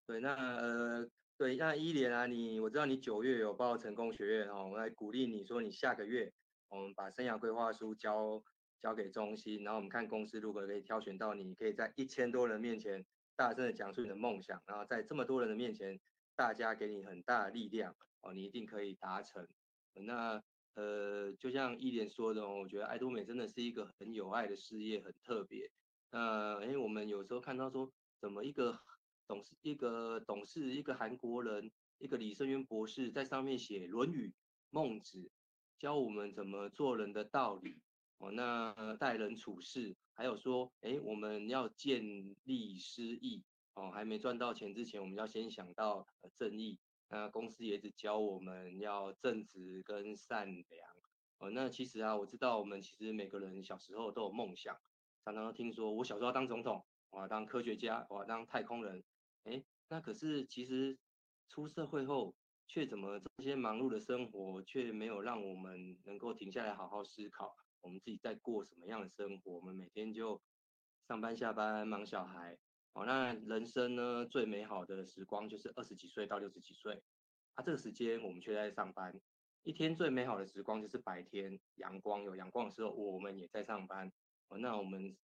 对，那呃，对，那伊莲啊，你我知道你九月有报成功学院哦，我来鼓励你说，你下个月我们把生涯规划书交。交给中心，然后我们看公司如果可以挑选到你，可以在一千多人面前大声的讲出你的梦想，然后在这么多人的面前，大家给你很大的力量哦，你一定可以达成。那呃，就像一莲说的，我觉得爱多美真的是一个很有爱的事业，很特别。那因为我们有时候看到说，怎么一个董事、一个董事、一个韩国人、一个李胜渊博士在上面写《论语》《孟子》，教我们怎么做人的道理。哦，那待人处事，还有说，哎，我们要见利思义，哦，还没赚到钱之前，我们要先想到正义。那公司也只教我们要正直跟善良。哦，那其实啊，我知道我们其实每个人小时候都有梦想，常常都听说我小时候要当总统，我要当科学家，我要当太空人。哎，那可是其实出社会后，却怎么这些忙碌的生活，却没有让我们能够停下来好好思考。我们自己在过什么样的生活？我们每天就上班下班忙小孩，哦，那人生呢，最美好的时光就是二十几岁到六十几岁，啊，这个时间我们却在上班。一天最美好的时光就是白天，阳光有阳光的时候，我们也在上班。哦，那我们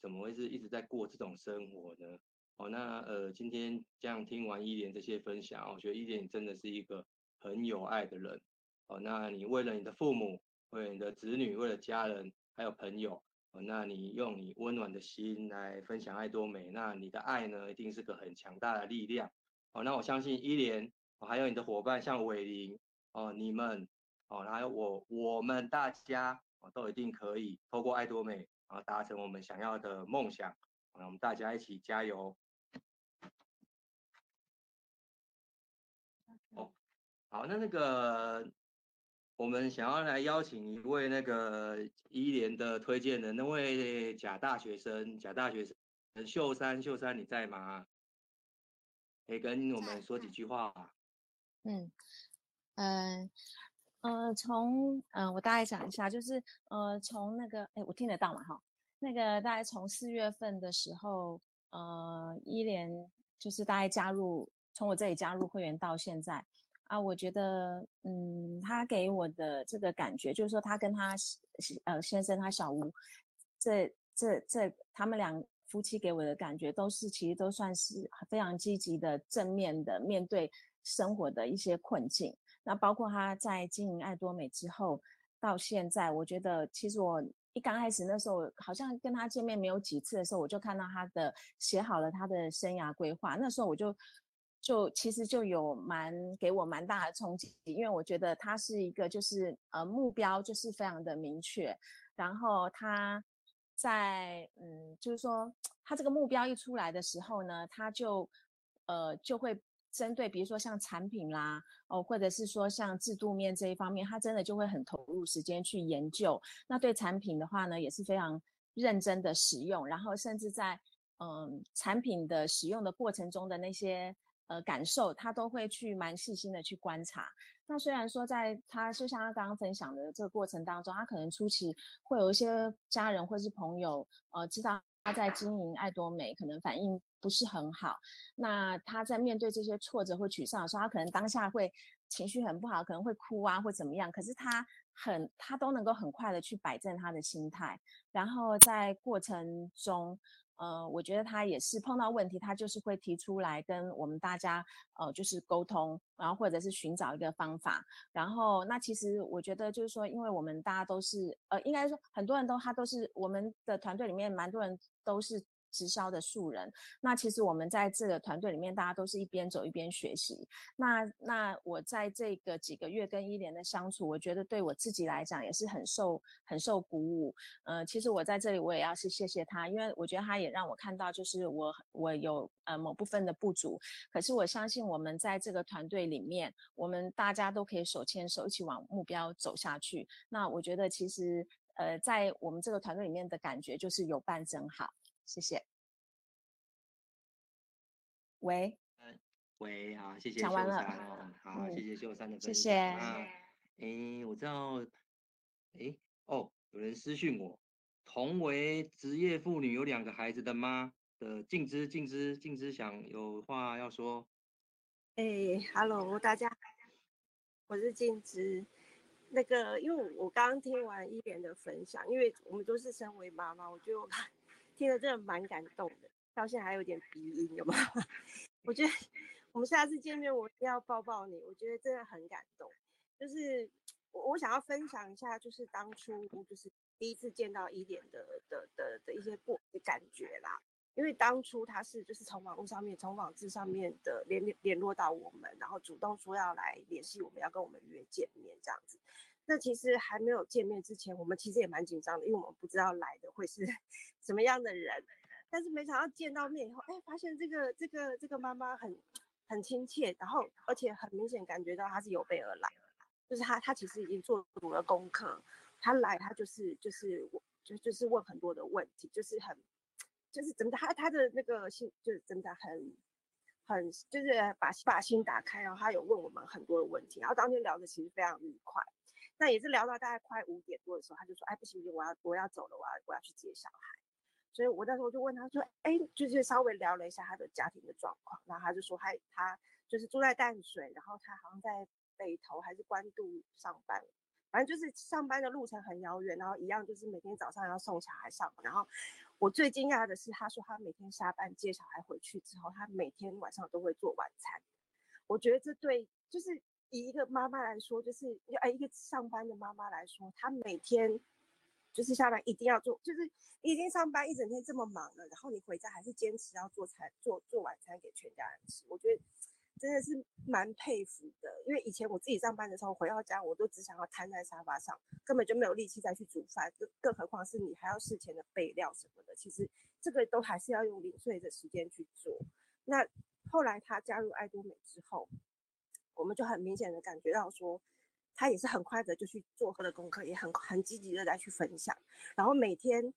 怎么会是一直在过这种生活呢？哦，那呃，今天这样听完伊莲这些分享，我觉得伊莲真的是一个很有爱的人。哦，那你为了你的父母。为了你的子女，为了家人，还有朋友，那你用你温暖的心来分享爱多美，那你的爱呢，一定是个很强大的力量。哦，那我相信伊莲，哦，还有你的伙伴像伟林，哦，你们，哦，还有我，我们大家，哦，都一定可以透过爱多美，然后达成我们想要的梦想。那我们大家一起加油。哦，好，那那个。我们想要来邀请一位那个伊莲的推荐的那位假大学生，假大学生秀山，秀山你在吗？可以跟我们说几句话。嗯，嗯、呃，呃，从嗯、呃，我大概讲一下，就是呃，从那个，哎，我听得到嘛？哈，那个大概从四月份的时候，呃，伊莲就是大概加入，从我这里加入会员到现在。啊，我觉得，嗯，他给我的这个感觉，就是说，他跟他呃先生，他小吴，这这这，他们俩夫妻给我的感觉，都是其实都算是非常积极的、正面的面对生活的一些困境。那包括他在经营爱多美之后，到现在，我觉得其实我一刚开始那时候，好像跟他见面没有几次的时候，我就看到他的写好了他的生涯规划，那时候我就。就其实就有蛮给我蛮大的冲击，因为我觉得他是一个就是呃目标就是非常的明确，然后他在嗯就是说他这个目标一出来的时候呢，他就呃就会针对比如说像产品啦哦或者是说像制度面这一方面，他真的就会很投入时间去研究。那对产品的话呢，也是非常认真的使用，然后甚至在嗯产品的使用的过程中的那些。呃，感受他都会去蛮细心的去观察。那虽然说，在他就像他刚刚分享的这个过程当中，他可能初期会有一些家人或是朋友，呃，知道他在经营爱多美，可能反应不是很好。那他在面对这些挫折或沮丧的时候，他可能当下会情绪很不好，可能会哭啊或怎么样。可是他很，他都能够很快的去摆正他的心态，然后在过程中。呃，我觉得他也是碰到问题，他就是会提出来跟我们大家，呃，就是沟通，然后或者是寻找一个方法。然后，那其实我觉得就是说，因为我们大家都是，呃，应该说很多人都他都是我们的团队里面蛮多人都是直销的素人。那其实我们在这个团队里面，大家都是一边走一边学习。那那我在这个几个月跟伊莲的相处，我觉得对我自己来讲也是很受很受鼓舞。呃，其实我在这里我也要是谢谢他，因为我觉得他也让我看到，就是我我有呃某部分的不足。可是我相信我们在这个团队里面，我们大家都可以手牵手一起往目标走下去。那我觉得其实呃在我们这个团队里面的感觉就是有伴真好。谢谢。喂，喂，好，谢谢。讲完了。好，谢谢秀山的分享。谢谢。哎，我知道，哎，哦，有人私讯我，同为职业妇女，有两个孩子的妈的静之，静之，静之想有话要说。哎，Hello，大家，我是静之。那个，因为我刚刚听完一莲的分享，因为我们都是身为妈妈，我觉得听了真的蛮感动的，到现在还有点鼻音，有吗？[LAUGHS] 我觉得我们下次见面，我一定要抱抱你。我觉得真的很感动，就是我我想要分享一下，就是当初就是第一次见到伊莲的的的的一些过的感觉啦。因为当初他是就是从网络上面，从网志上面的联联络到我们，然后主动说要来联系我们，要跟我们约见面这样子。那其实还没有见面之前，我们其实也蛮紧张的，因为我们不知道来的会是 [LAUGHS] 什么样的人。但是没想到见到面以后，哎，发现这个这个这个妈妈很很亲切，然后而且很明显感觉到她是有备而来，就是她她其实已经做足了功课，她来她就是就是就就是问很多的问题，就是很就是真的，她她的那个心就是真的很很就是把把心打开，然后她有问我们很多的问题，然后当天聊的其实非常愉快。那也是聊到大概快五点多的时候，他就说：“哎，不行不行，我要我要走了，我要我要去接小孩。”所以，我那时候就问他说：“哎，就是稍微聊了一下他的家庭的状况。”然后他就说：“他他就是住在淡水，然后他好像在北投还是关渡上班，反正就是上班的路程很遥远，然后一样就是每天早上要送小孩上。然后我最惊讶的是，他说他每天下班接小孩回去之后，他每天晚上都会做晚餐。我觉得这对就是。”以一个妈妈来说，就是哎，一个上班的妈妈来说，她每天就是下班一定要做，就是已经上班一整天这么忙了，然后你回家还是坚持要做餐、做做晚餐给全家人吃，我觉得真的是蛮佩服的。因为以前我自己上班的时候回到家，我都只想要瘫在沙发上，根本就没有力气再去煮饭，更更何况是你还要事前的备料什么的。其实这个都还是要用零碎的时间去做。那后来她加入爱多美之后。我们就很明显的感觉到说，他也是很快的就去做他的功课，也很很积极的在去分享。然后每天，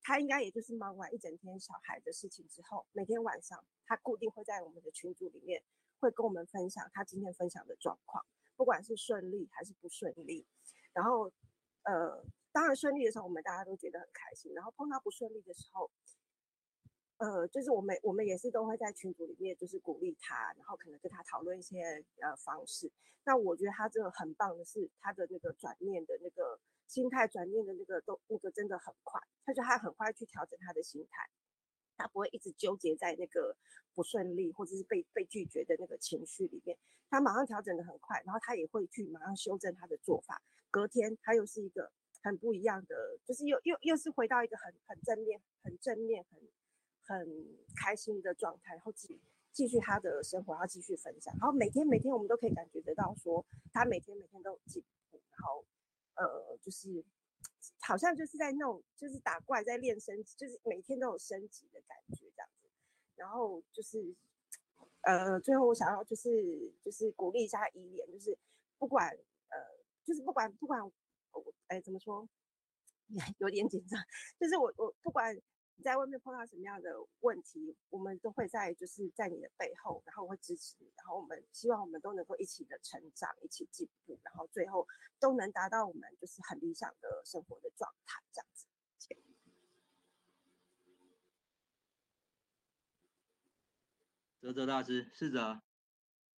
他应该也就是忙完一整天小孩的事情之后，每天晚上他固定会在我们的群组里面会跟我们分享他今天分享的状况，不管是顺利还是不顺利。然后，呃，当然顺利的时候我们大家都觉得很开心，然后碰到不顺利的时候。呃，就是我们我们也是都会在群组里面，就是鼓励他，然后可能跟他讨论一些呃方式。那我觉得他这个很棒的是，他的那个转念的那个心态转念的那个都那个真的很快，他就他很快去调整他的心态，他不会一直纠结在那个不顺利或者是被被拒绝的那个情绪里面，他马上调整的很快，然后他也会去马上修正他的做法。隔天他又是一个很不一样的，就是又又又是回到一个很很正面、很正面、很。很开心的状态，然后继继续他的生活，然后继续分享。然后每天每天我们都可以感觉得到，说他每天每天都有进步。然后呃，就是好像就是在那种就是打怪在练升级，就是每天都有升级的感觉这样子。然后就是呃，最后我想要就是就是鼓励一下伊莲，就是不管呃，就是不管不管我哎怎么说，[LAUGHS] 有点紧张，就是我我不管。你在外面碰到什么样的问题，我们都会在就是在你的背后，然后会支持你，然后我们希望我们都能够一起的成长，一起进步，然后最后都能达到我们就是很理想的生活的状态，这样子。泽泽大师，试着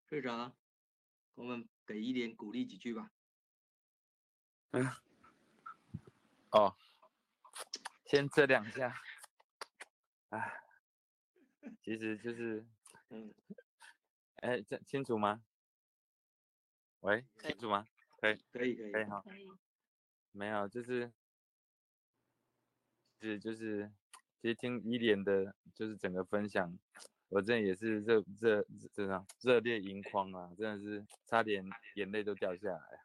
试着，我们给一点鼓励几句吧。嗯，哦，先这两下。哎，其实就是，[LAUGHS] 嗯，[LAUGHS] 哎，这清楚吗？喂，清楚吗？可以，可以，可以，可以，好，没有，就是，是就是，其其实听伊莲的，就是整个分享，我真的也是热热这样热泪盈眶啊，真的是差点眼泪都掉下来，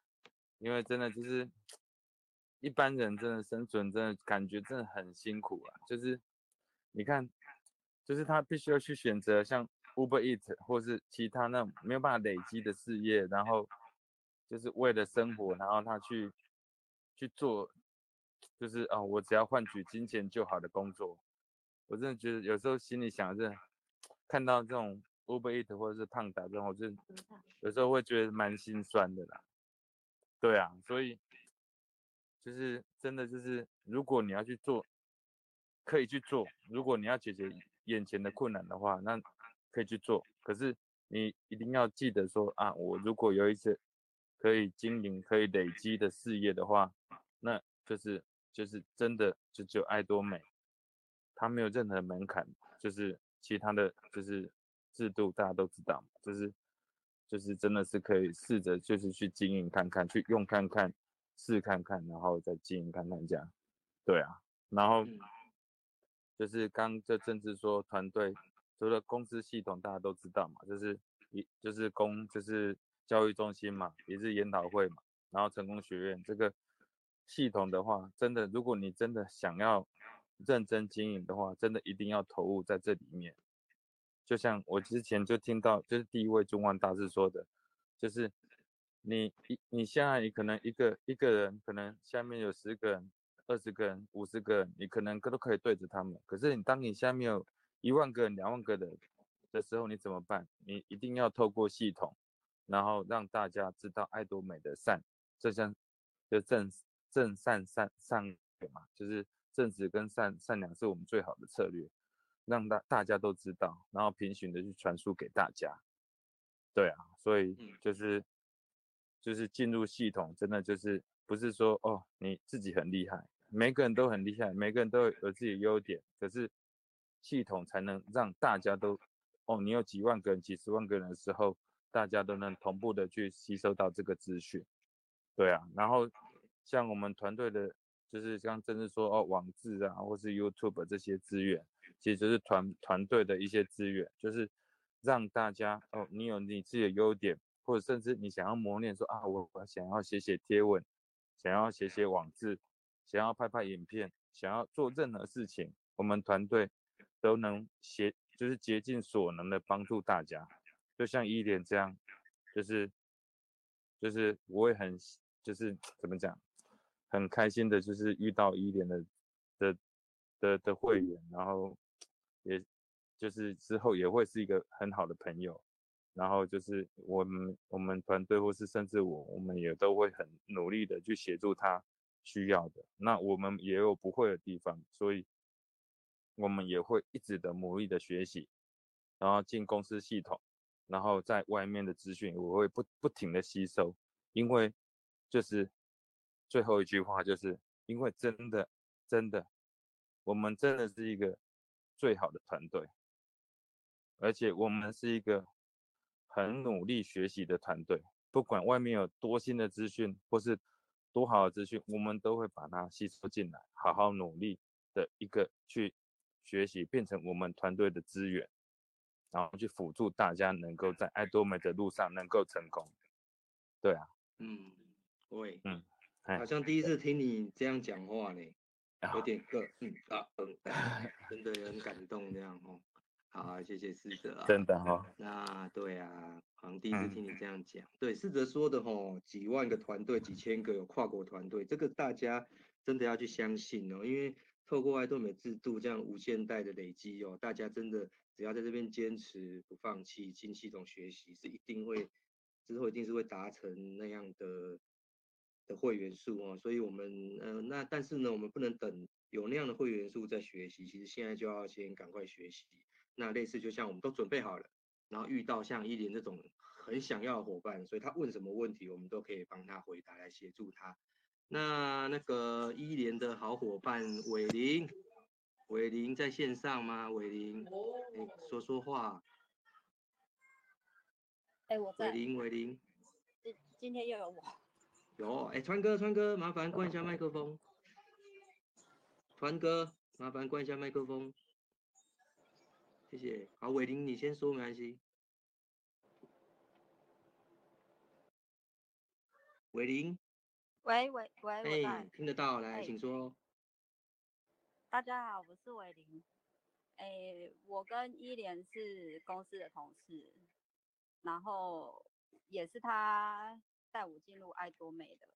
因为真的就是一般人真的生存真的感觉真的很辛苦啊，就是你看，就是他必须要去选择像 Uber Eats 或是其他那种没有办法累积的事业，然后就是为了生活，然后他去去做。就是哦，我只要换取金钱就好的工作，我真的觉得有时候心里想着，看到这种 Uber Eats 或者是胖达这种，我就有时候会觉得蛮心酸的啦。对啊，所以就是真的就是，如果你要去做，可以去做；如果你要解决眼前的困难的话，那可以去做。可是你一定要记得说啊，我如果有一些可以经营、可以累积的事业的话，那就是。就是真的，就只有爱多美，它没有任何门槛，就是其他的就是制度大家都知道，就是就是真的是可以试着就是去经营看看，去用看看，试看看，然后再经营看看这样，对啊，然后就是刚这政治说团队，除了公司系统大家都知道嘛，就是一就是公就是教育中心嘛，也是研讨会嘛，然后成功学院这个。系统的话，真的，如果你真的想要认真经营的话，真的一定要投入在这里面。就像我之前就听到，就是第一位中万大师说的，就是你一你现在你可能一个一个人，可能下面有十个人、二十个人、五十个人，你可能都可以对着他们。可是你当你下面有一万个人、两万个的的时候，你怎么办？你一定要透过系统，然后让大家知道爱多美的善，这像就正。正善善善嘛，就是正直跟善善良是我们最好的策略，让大大家都知道，然后平行的去传输给大家。对啊，所以就是就是进入系统，真的就是不是说哦你自己很厉害，每个人都很厉害，每个人都有自己的优点，可是系统才能让大家都哦，你有几万个人、几十万个人的时候，大家都能同步的去吸收到这个资讯。对啊，然后。像我们团队的，就是像真是说哦，网志啊，或是 YouTube 这些资源，其实就是团团队的一些资源，就是让大家哦，你有你自己的优点，或者甚至你想要磨练说啊，我我想要写写贴文，想要写写网志，想要拍拍影片，想要做任何事情，我们团队都能协，就是竭尽所能的帮助大家。就像伊莲这样，就是就是我也很就是怎么讲？很开心的，就是遇到伊莲的的的的会员，然后也就是之后也会是一个很好的朋友，然后就是我们我们团队或是甚至我，我们也都会很努力的去协助他需要的。那我们也有不会的地方，所以我们也会一直的努力的学习，然后进公司系统，然后在外面的资讯我会不不停的吸收，因为就是。最后一句话就是，因为真的，真的，我们真的是一个最好的团队，而且我们是一个很努力学习的团队。不管外面有多新的资讯，或是多好的资讯，我们都会把它吸收进来，好好努力的一个去学习，变成我们团队的资源，然后去辅助大家能够在爱多美的路上能够成功。对啊，嗯，对，嗯。好像第一次听你这样讲话呢，有点个嗯啊嗯，[LAUGHS] 真的很感动这样哦。好，谢谢思哲啊，真的哈、哦。那对啊，好像第一次听你这样讲。嗯、对，思哲说的吼，几万个团队，几千个有跨国团队，这个大家真的要去相信哦，因为透过爱多美制度这样无限代的累积哦，大家真的只要在这边坚持不放弃，进系统学习，是一定会之后一定是会达成那样的。的会员数哦，所以我们呃那但是呢，我们不能等有那样的会员数再学习，其实现在就要先赶快学习。那类似就像我们都准备好了，然后遇到像依林这种很想要的伙伴，所以他问什么问题，我们都可以帮他回答来协助他。那那个依莲的好伙伴伟林，伟林在线上吗？伟林，哎，说说话。哎，我在。伟林，伟林。今今天又有我。有哎，川哥，川哥，麻烦关一下麦克风。川哥，麻烦关一下麦克风，谢谢。好，伟林你先说没关系。伟林，喂喂喂，哎，听得到，来，请说。大家好，我是伟林。哎，我跟伊莲是公司的同事，然后也是他带我进入爱多美的，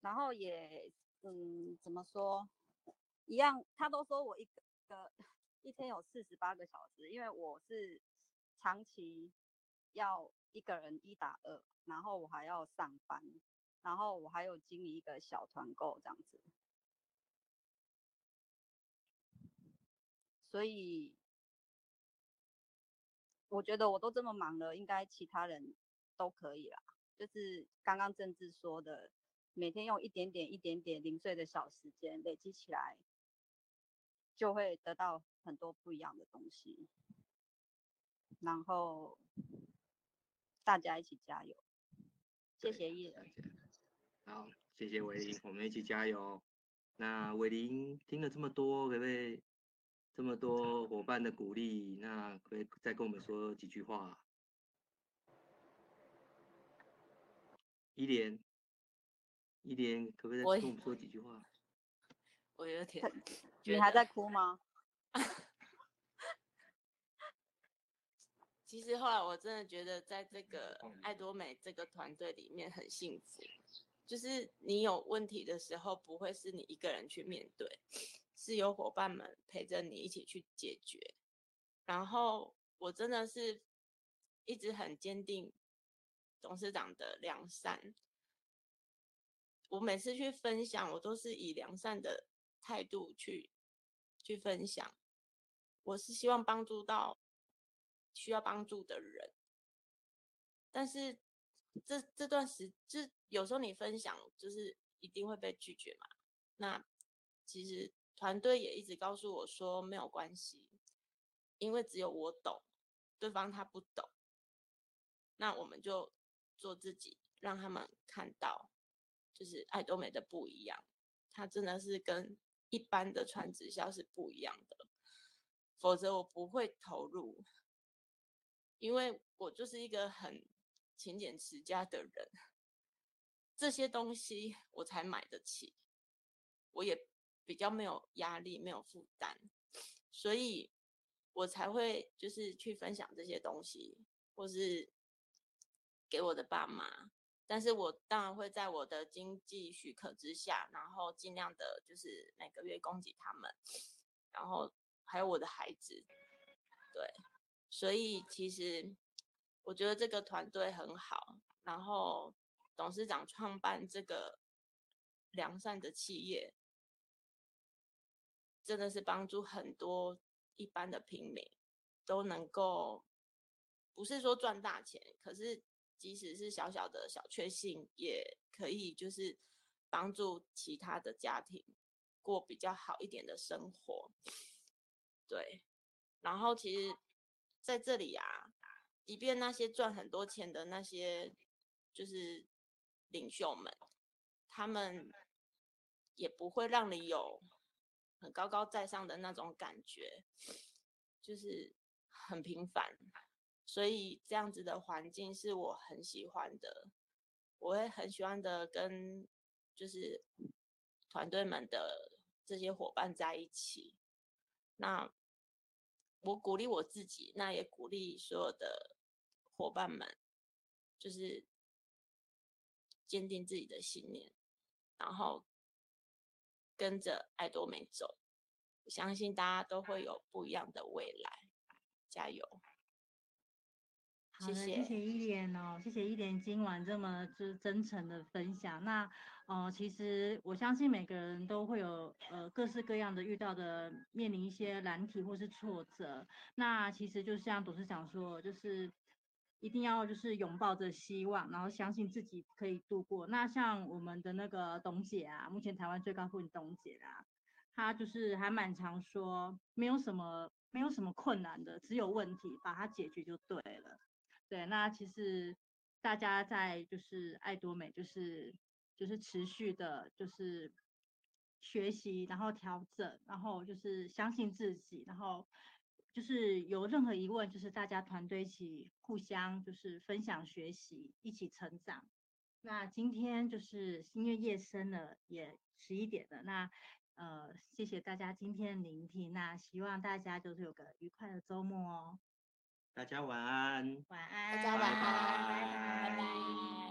然后也嗯，怎么说，一样，他都说我一个一天有四十八个小时，因为我是长期要一个人一打二。然后我还要上班，然后我还有经营一个小团购这样子，所以我觉得我都这么忙了，应该其他人都可以啦。就是刚刚政治说的，每天用一点点、一点点零碎的小时间累积起来，就会得到很多不一样的东西。然后大家一起加油。谢谢伊人，好，谢谢伟林，我们一起加油。那伟林听了这么多，可不可以这么多伙伴的鼓励，那可不可以再跟我们说几句话？伊莲，伊莲，可不可以再跟我们说几句话？我有点，你还在哭吗？[LAUGHS] 其实后来我真的觉得，在这个爱多美这个团队里面很幸福，就是你有问题的时候，不会是你一个人去面对，是有伙伴们陪着你一起去解决。然后我真的是一直很坚定董事长的良善，我每次去分享，我都是以良善的态度去去分享，我是希望帮助到。需要帮助的人，但是这这段时，就有时候你分享，就是一定会被拒绝嘛。那其实团队也一直告诉我说没有关系，因为只有我懂，对方他不懂。那我们就做自己，让他们看到，就是爱多美的不一样。它真的是跟一般的传直销是不一样的，否则我不会投入。因为我就是一个很勤俭持家的人，这些东西我才买得起，我也比较没有压力，没有负担，所以我才会就是去分享这些东西，或是给我的爸妈。但是我当然会在我的经济许可之下，然后尽量的就是每个月供给他们，然后还有我的孩子，对。所以其实我觉得这个团队很好，然后董事长创办这个良善的企业，真的是帮助很多一般的平民都能够，不是说赚大钱，可是即使是小小的小确幸，也可以就是帮助其他的家庭过比较好一点的生活。对，然后其实。在这里啊，即便那些赚很多钱的那些就是领袖们，他们也不会让你有很高高在上的那种感觉，就是很平凡。所以这样子的环境是我很喜欢的，我会很喜欢的跟就是团队们的这些伙伴在一起。那。我鼓励我自己，那也鼓励所有的伙伴们，就是坚定自己的信念，然后跟着爱多美走。我相信大家都会有不一样的未来，加油！好的，谢谢一莲哦，谢谢一莲今晚这么就是真诚的分享。那呃，其实我相信每个人都会有呃各式各样的遇到的面临一些难题或是挫折。那其实就像董事长说，就是一定要就是拥抱着希望，然后相信自己可以度过。那像我们的那个董姐啊，目前台湾最高富董姐啊，她就是还蛮常说，没有什么没有什么困难的，只有问题，把它解决就对了。对，那其实大家在就是爱多美，就是就是持续的，就是学习，然后调整，然后就是相信自己，然后就是有任何疑问，就是大家团队一起互相就是分享学习，一起成长。那今天就是因为夜深了，也十一点了，那呃谢谢大家今天聆听，那希望大家就是有个愉快的周末哦。大家晚安，晚安，大家晚安，拜拜。